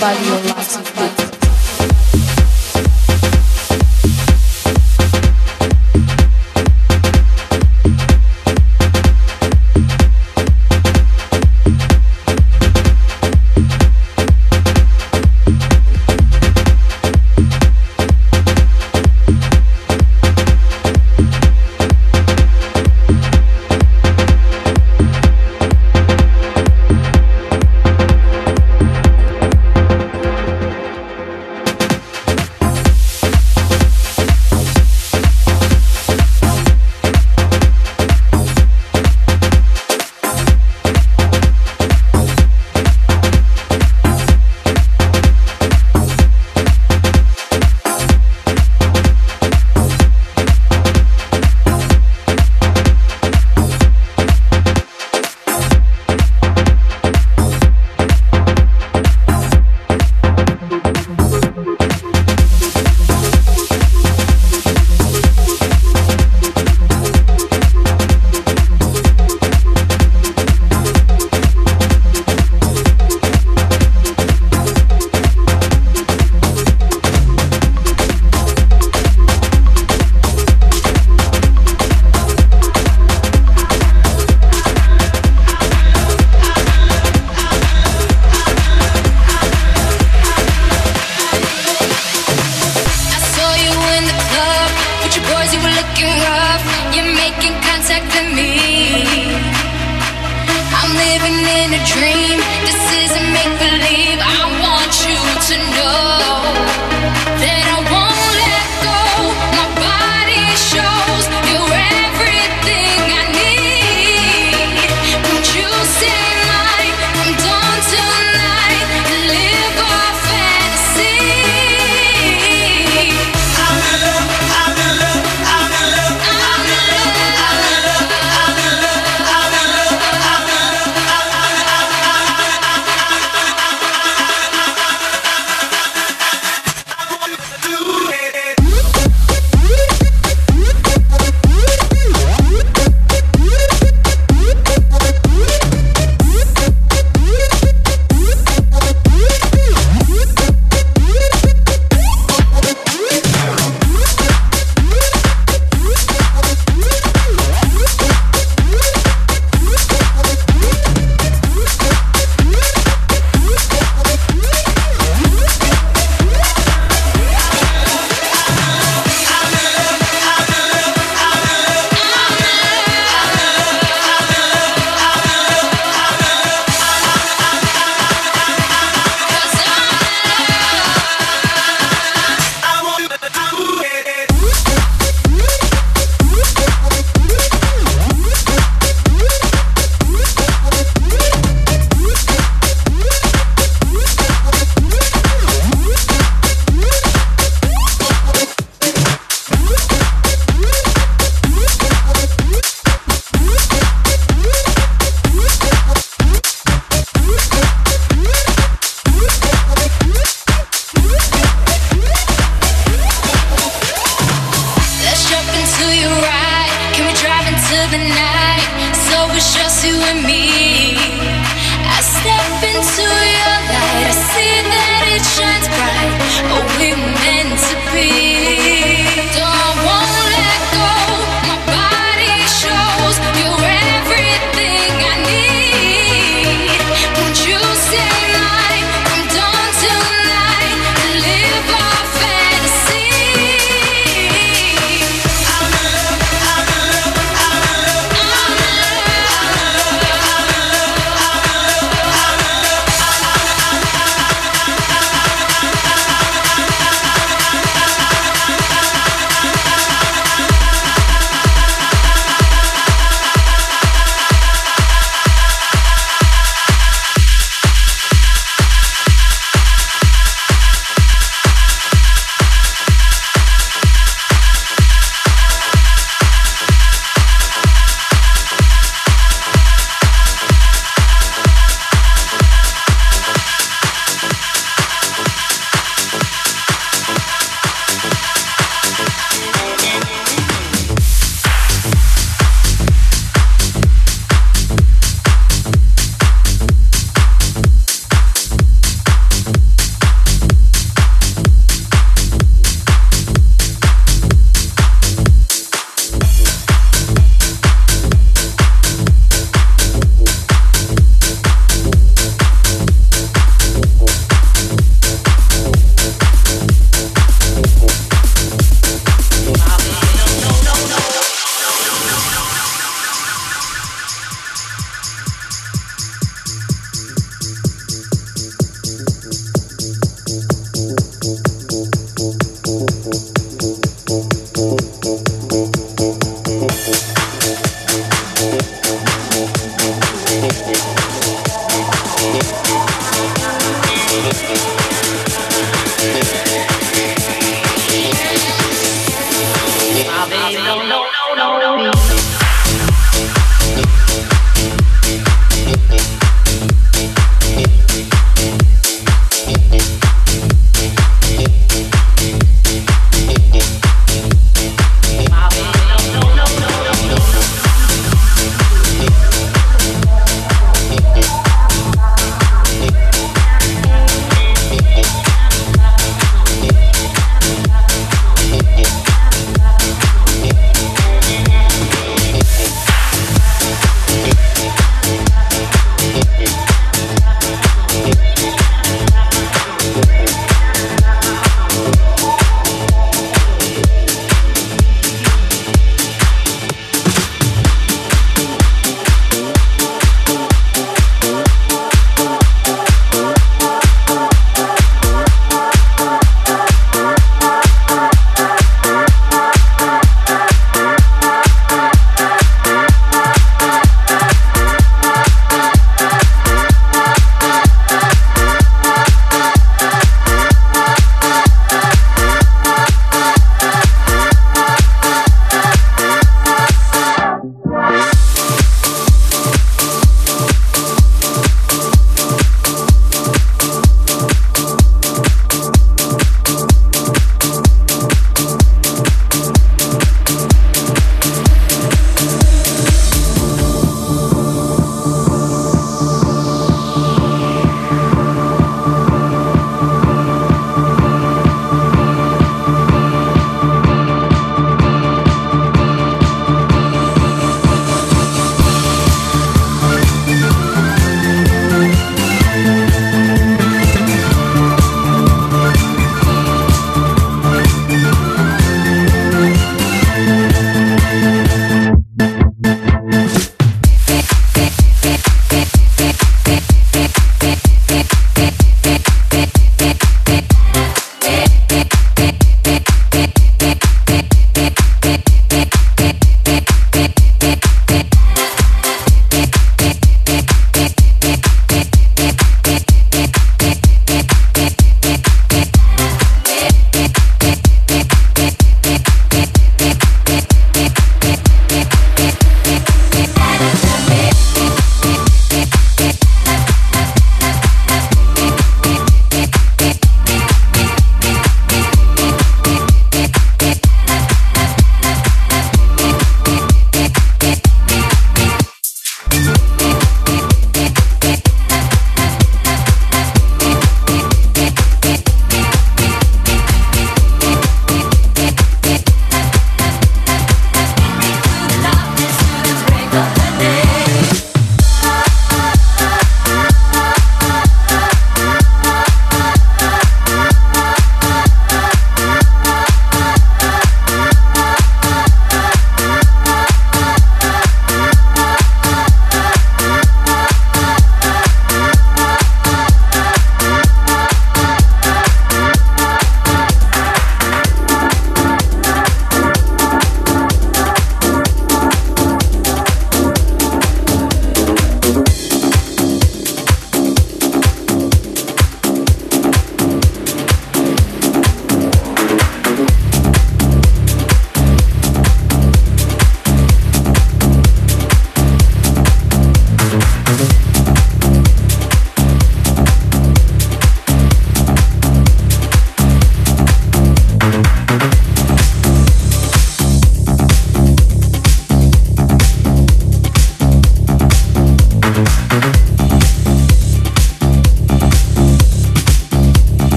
body, your lots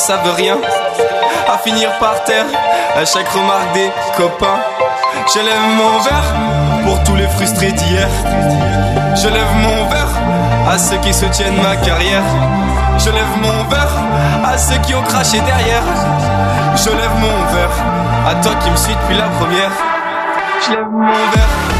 savent rien. À finir par terre, à chaque remarque des copains. Je lève mon verre pour tous les frustrés d'hier. Je lève mon verre à ceux qui soutiennent ma carrière. Je lève mon verre à ceux qui ont craché derrière. Je lève mon verre à toi qui me suis depuis la première. Je lève mon verre.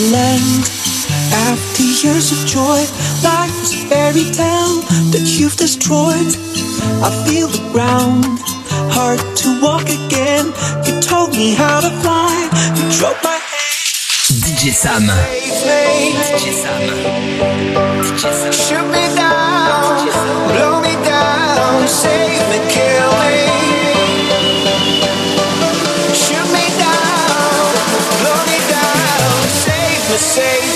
land. After years of joy, life is a fairy tale that you've destroyed. I feel the ground, hard to walk again. You told me how to fly, you drove my hand. DJ Sam. DJ Sam. DJ Sam. Shoot me down, blow me down, save me, kill me. say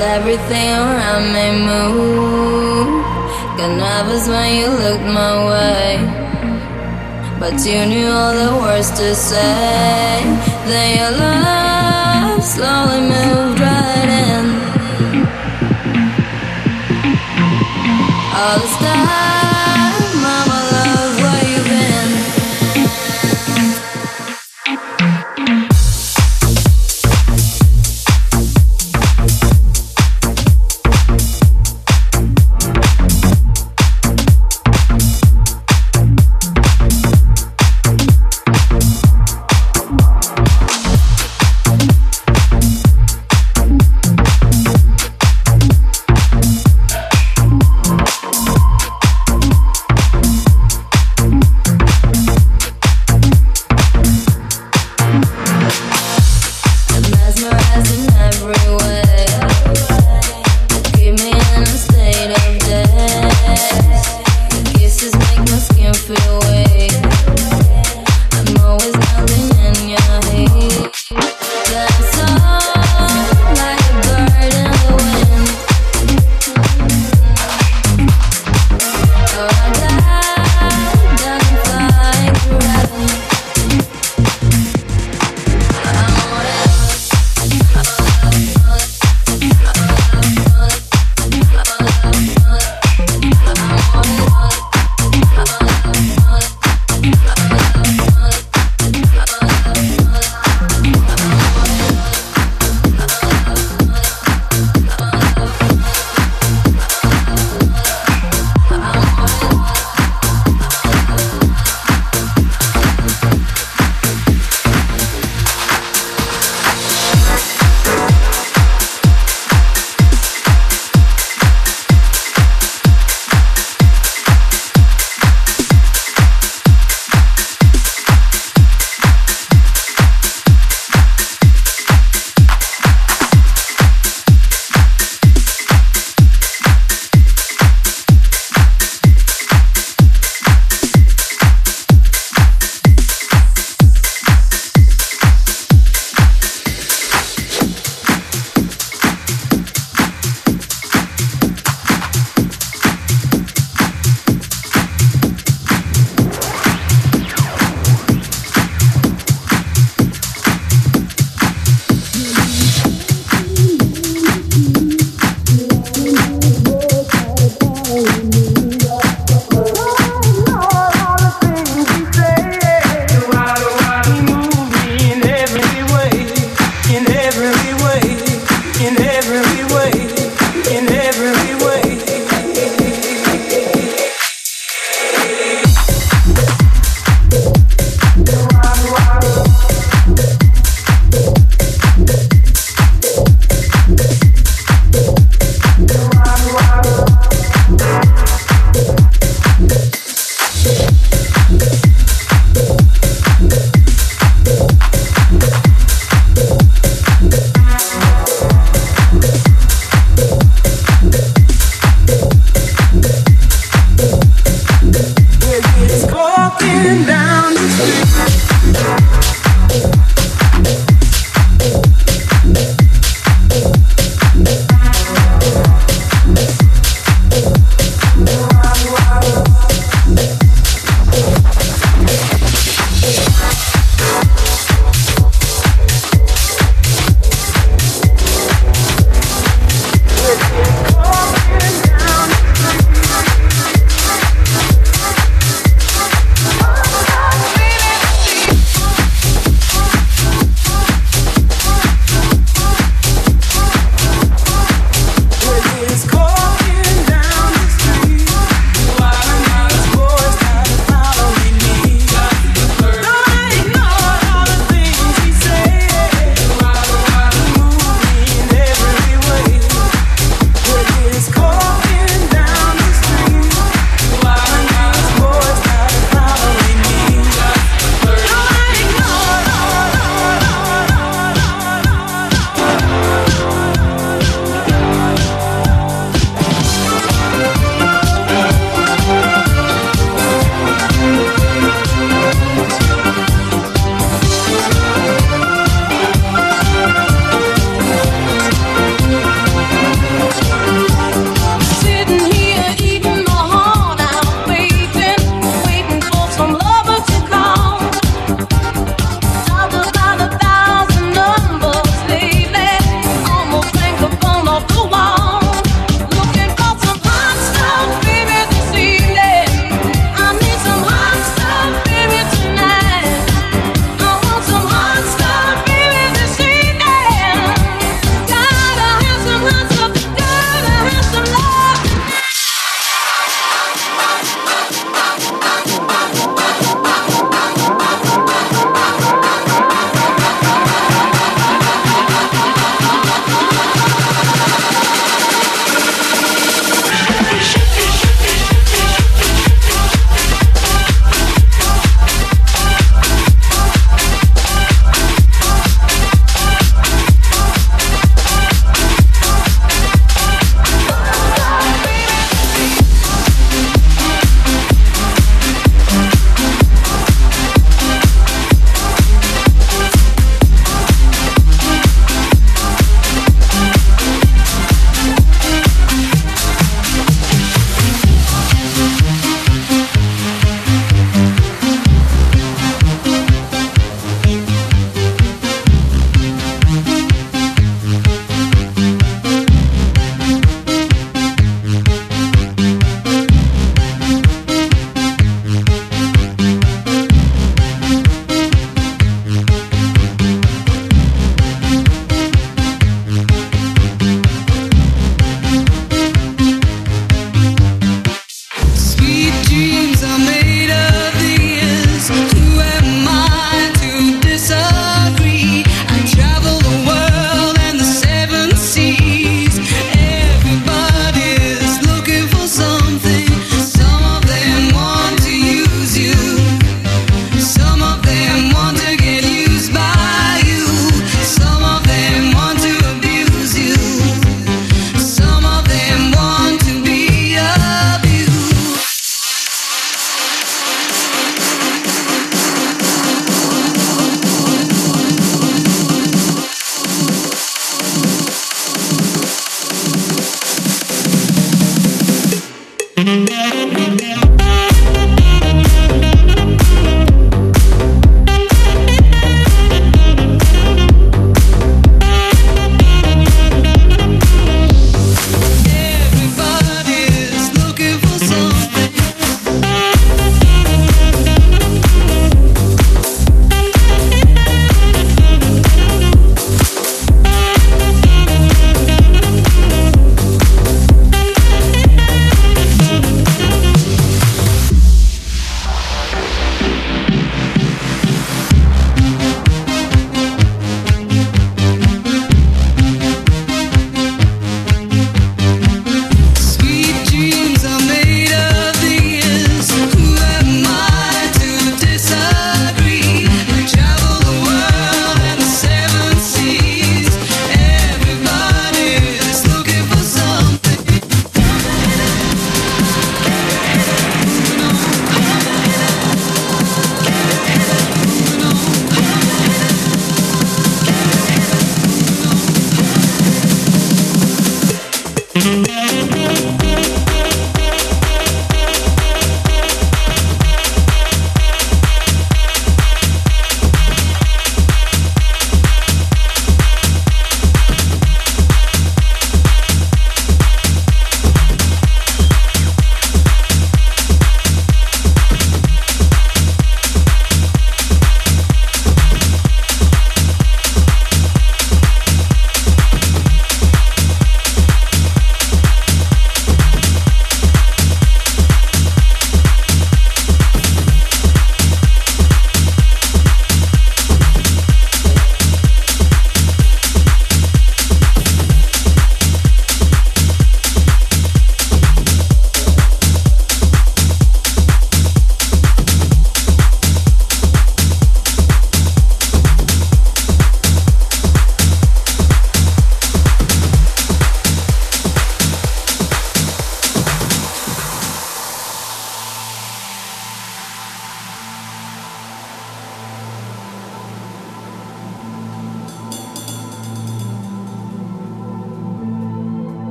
Everything around me move. Got nervous when you looked my way. But you knew all the words to say. Then you looked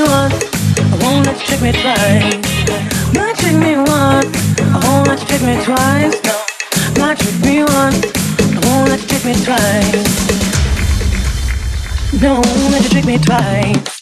me once, I won't let you trick me twice. Not trick me once, I won't let you trick me twice. No, not trick me once, I won't let you trick me twice. No, won't let you trick me twice.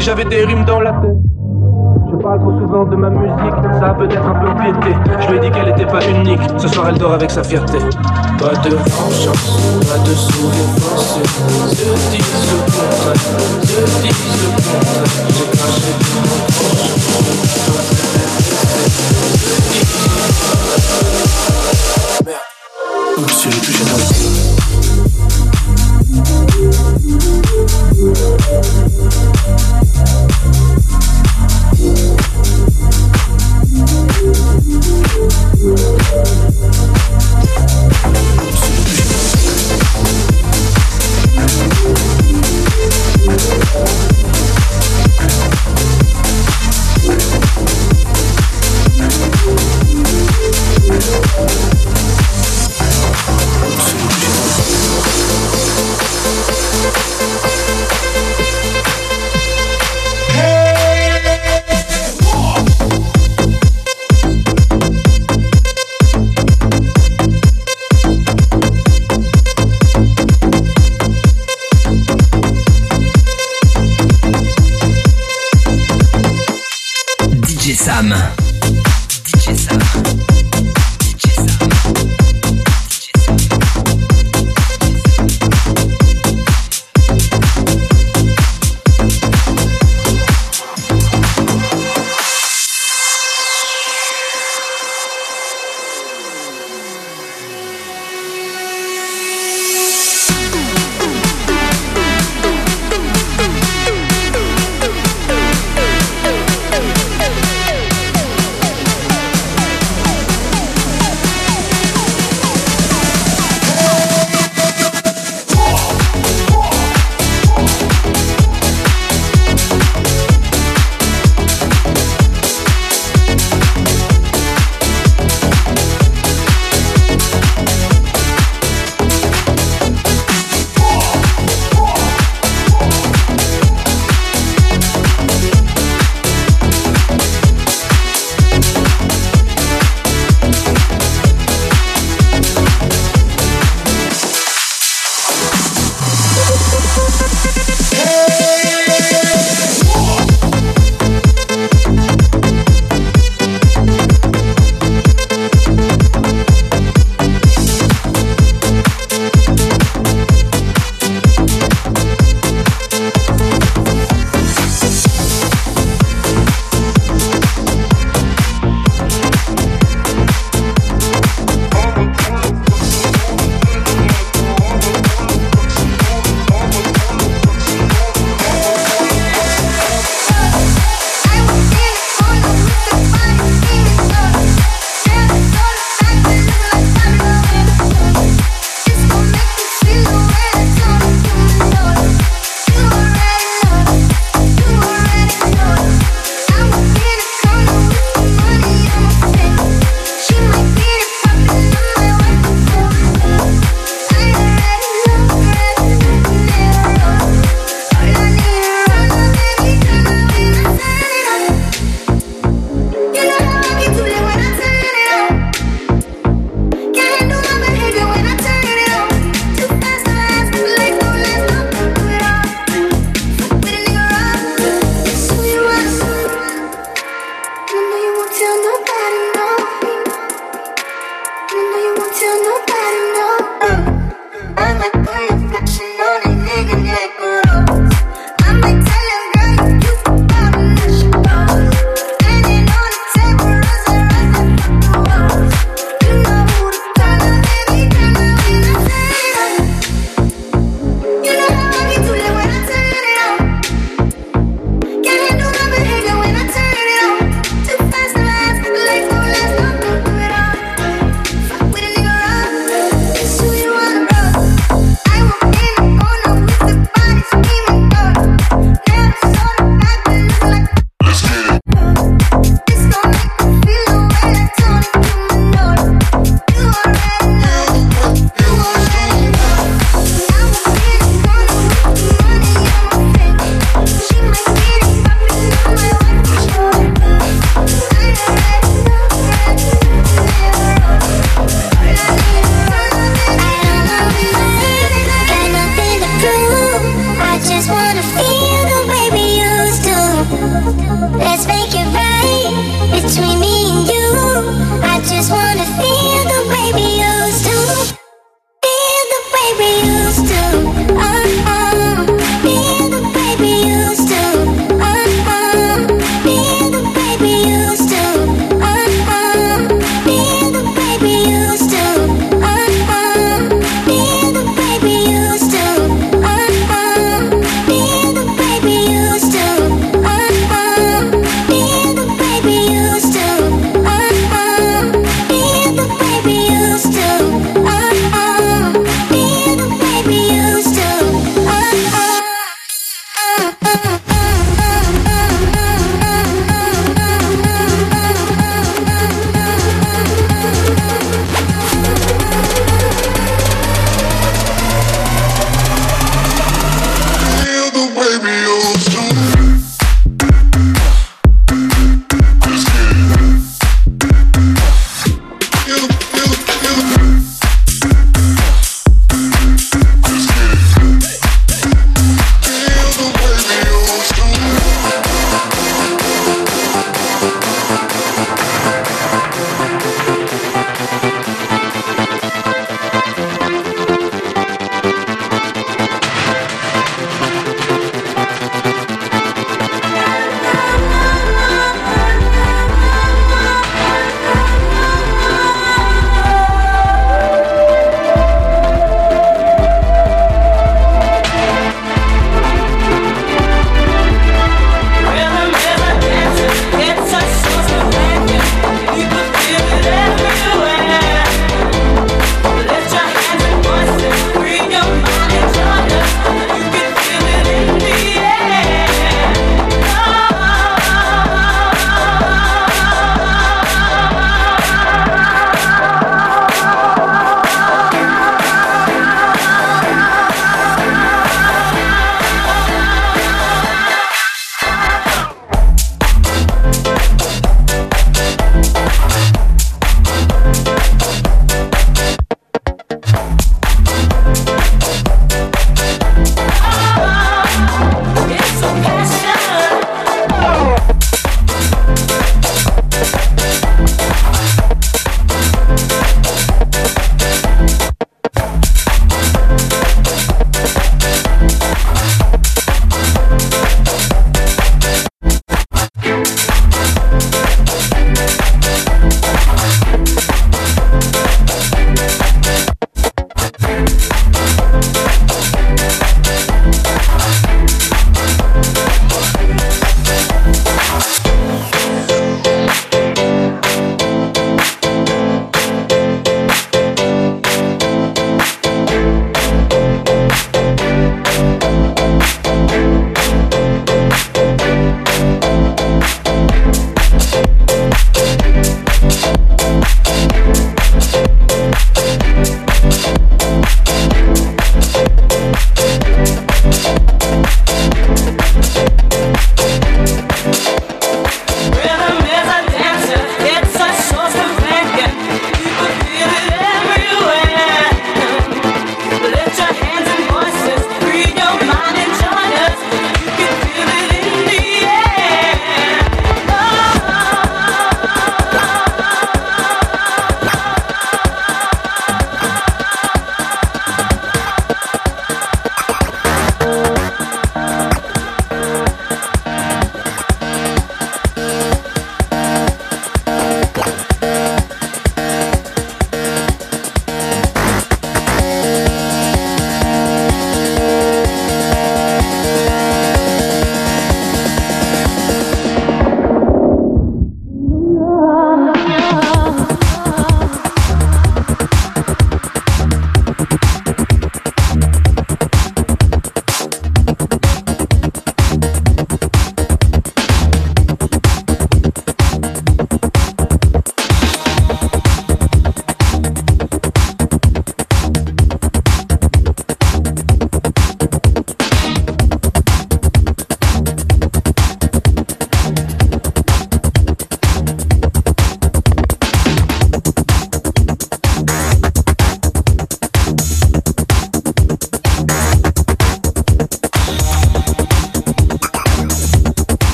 j'avais des rimes dans la tête. Je parle trop souvent de ma musique, ça a peut-être un peu piété. Je lui ai dit qu'elle était pas unique, ce soir elle dort avec sa fierté. Pas de vengeance, pas de sourire forcé. Se disent le contraire, se disent. J'ai craché tout mon penchant. Merde. Oups, j'ai plus, j'ai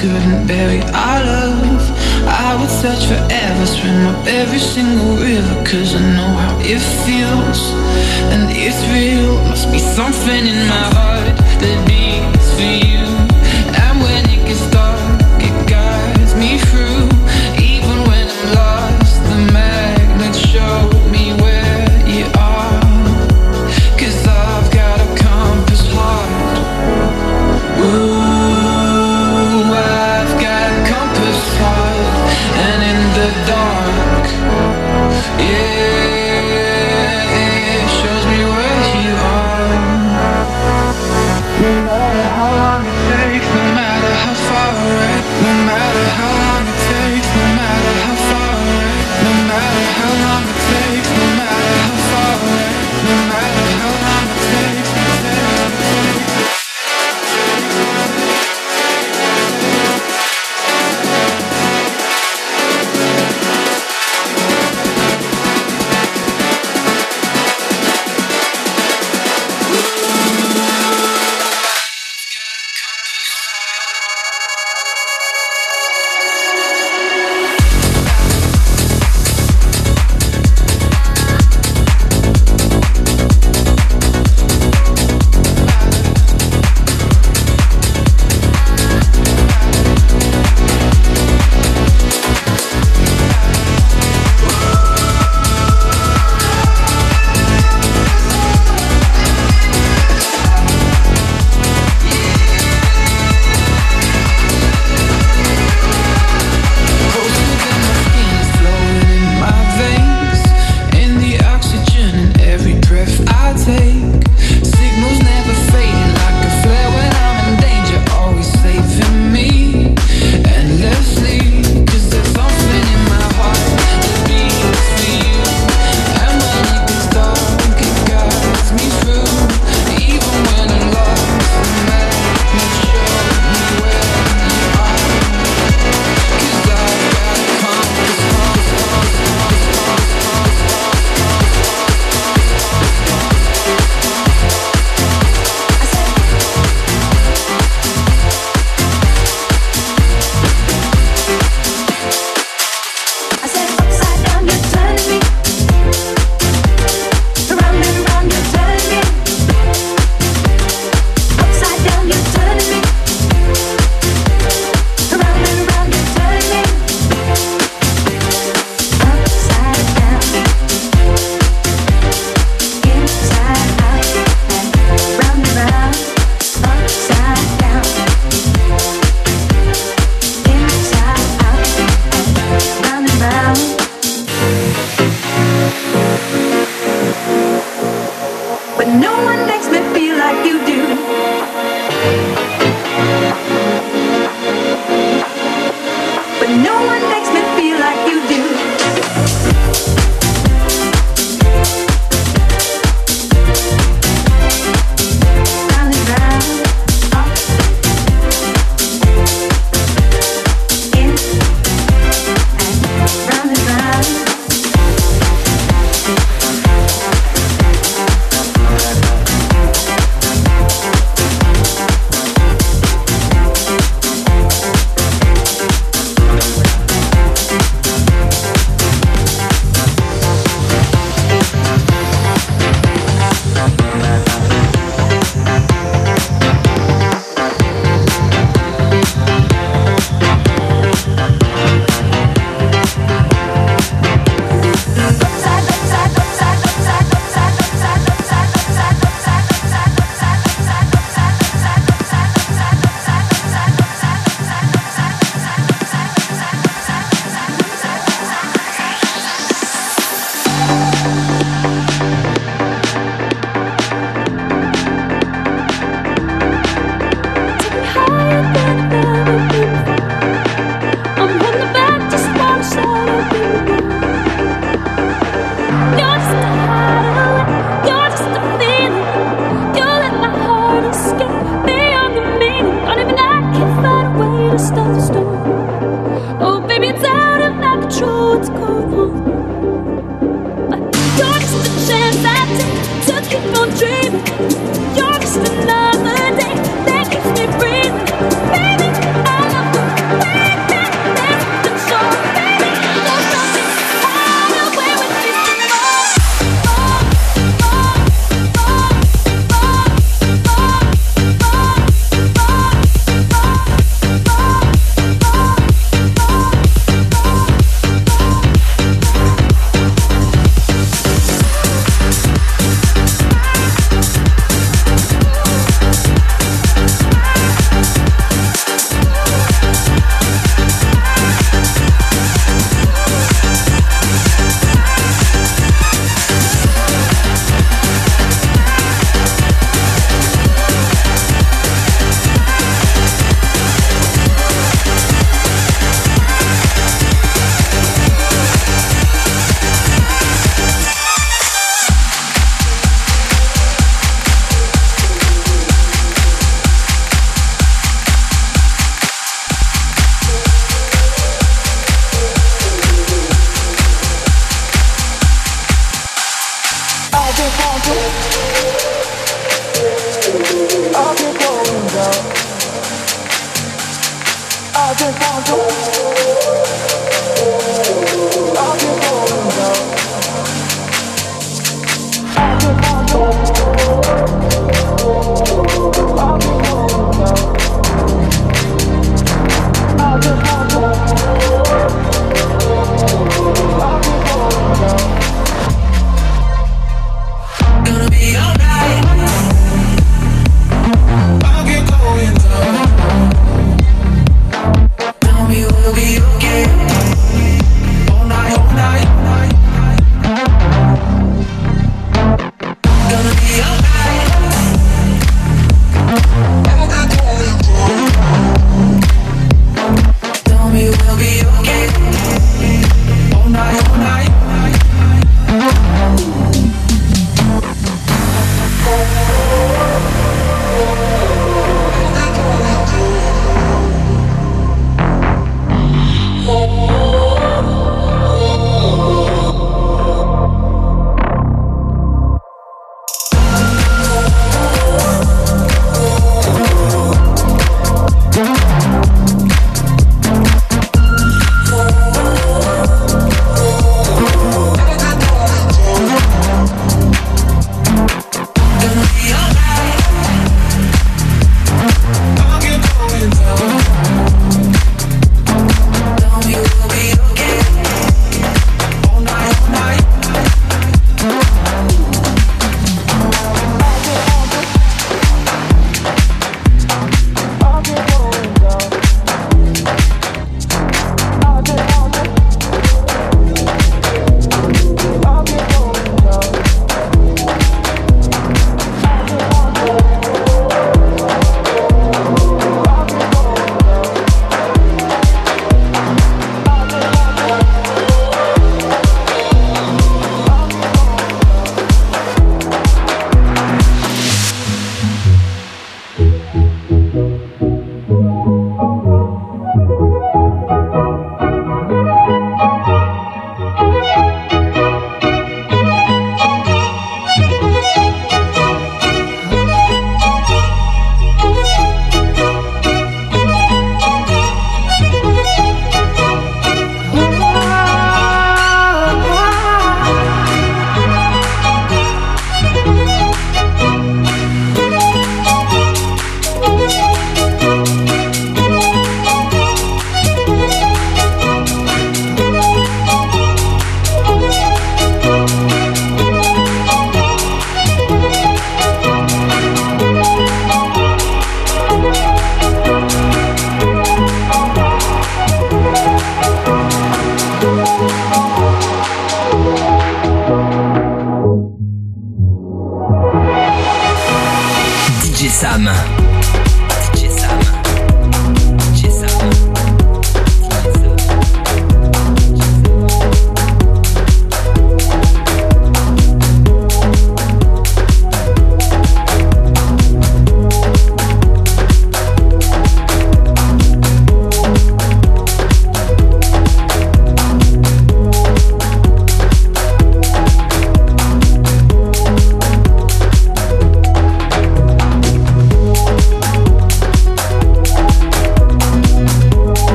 couldn't bury our love. I would search forever, swim up every single river Cause I know how it feels.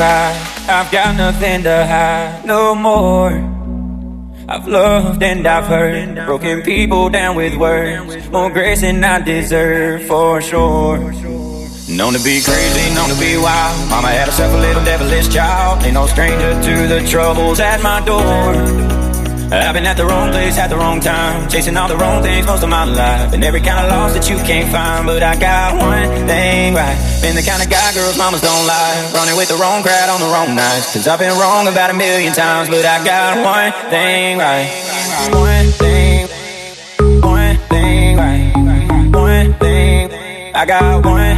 I've. I've got nothing to hide no more. I've loved and I've hurt, broken people down with words. More grace than I deserve, for sure. Known to be crazy, known to be wild. Mama had herself a little devilish child. Ain't no stranger to the troubles at my door. I've been at the wrong place at the wrong time, chasing all the wrong things most of my life, and every kind of loss that you can't find. But I got one thing right. Been the kind of guy girls mamas don't lie, running with the wrong crowd on the wrong nights. Cause I've been wrong about a million times, but I got one thing right. One thing, one thing right. One thing, I got one